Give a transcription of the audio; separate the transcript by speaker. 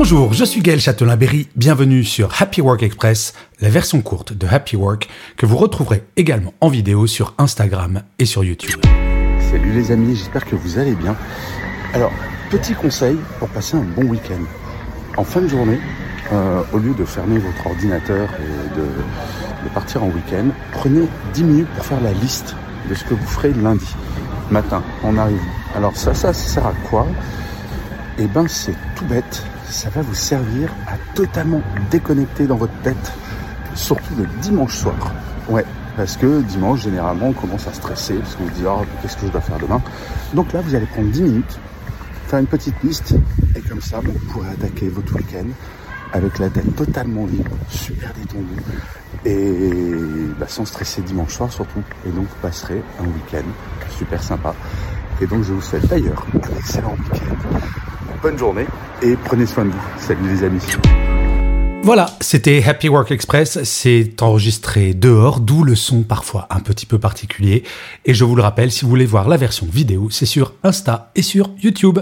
Speaker 1: Bonjour, je suis Gaël Châtelain-Berry, bienvenue sur Happy Work Express, la version courte de Happy Work que vous retrouverez également en vidéo sur Instagram et sur YouTube.
Speaker 2: Salut les amis, j'espère que vous allez bien. Alors, petit conseil pour passer un bon week-end. En fin de journée, euh, au lieu de fermer votre ordinateur et de, de partir en week-end, prenez 10 minutes pour faire la liste de ce que vous ferez lundi matin en arrivant. Alors ça, ça, ça sert à quoi? Eh ben c'est tout bête, ça va vous servir à totalement déconnecter dans votre tête, surtout le dimanche soir. Ouais, parce que dimanche, généralement, on commence à stresser, parce qu'on se dit, oh, qu'est-ce que je dois faire demain? Donc là, vous allez prendre 10 minutes, faire une petite liste, et comme ça, vous pourrez attaquer votre week-end avec la tête totalement libre, super détendue, et bah, sans stresser dimanche soir surtout. Et donc, vous passerez un week-end super sympa. Et donc, je vous souhaite d'ailleurs un excellent week-end, bonne journée, et prenez soin de vous. Salut les amis.
Speaker 1: Voilà, c'était Happy Work Express, c'est enregistré dehors, d'où le son parfois un petit peu particulier. Et je vous le rappelle, si vous voulez voir la version vidéo, c'est sur Insta et sur YouTube.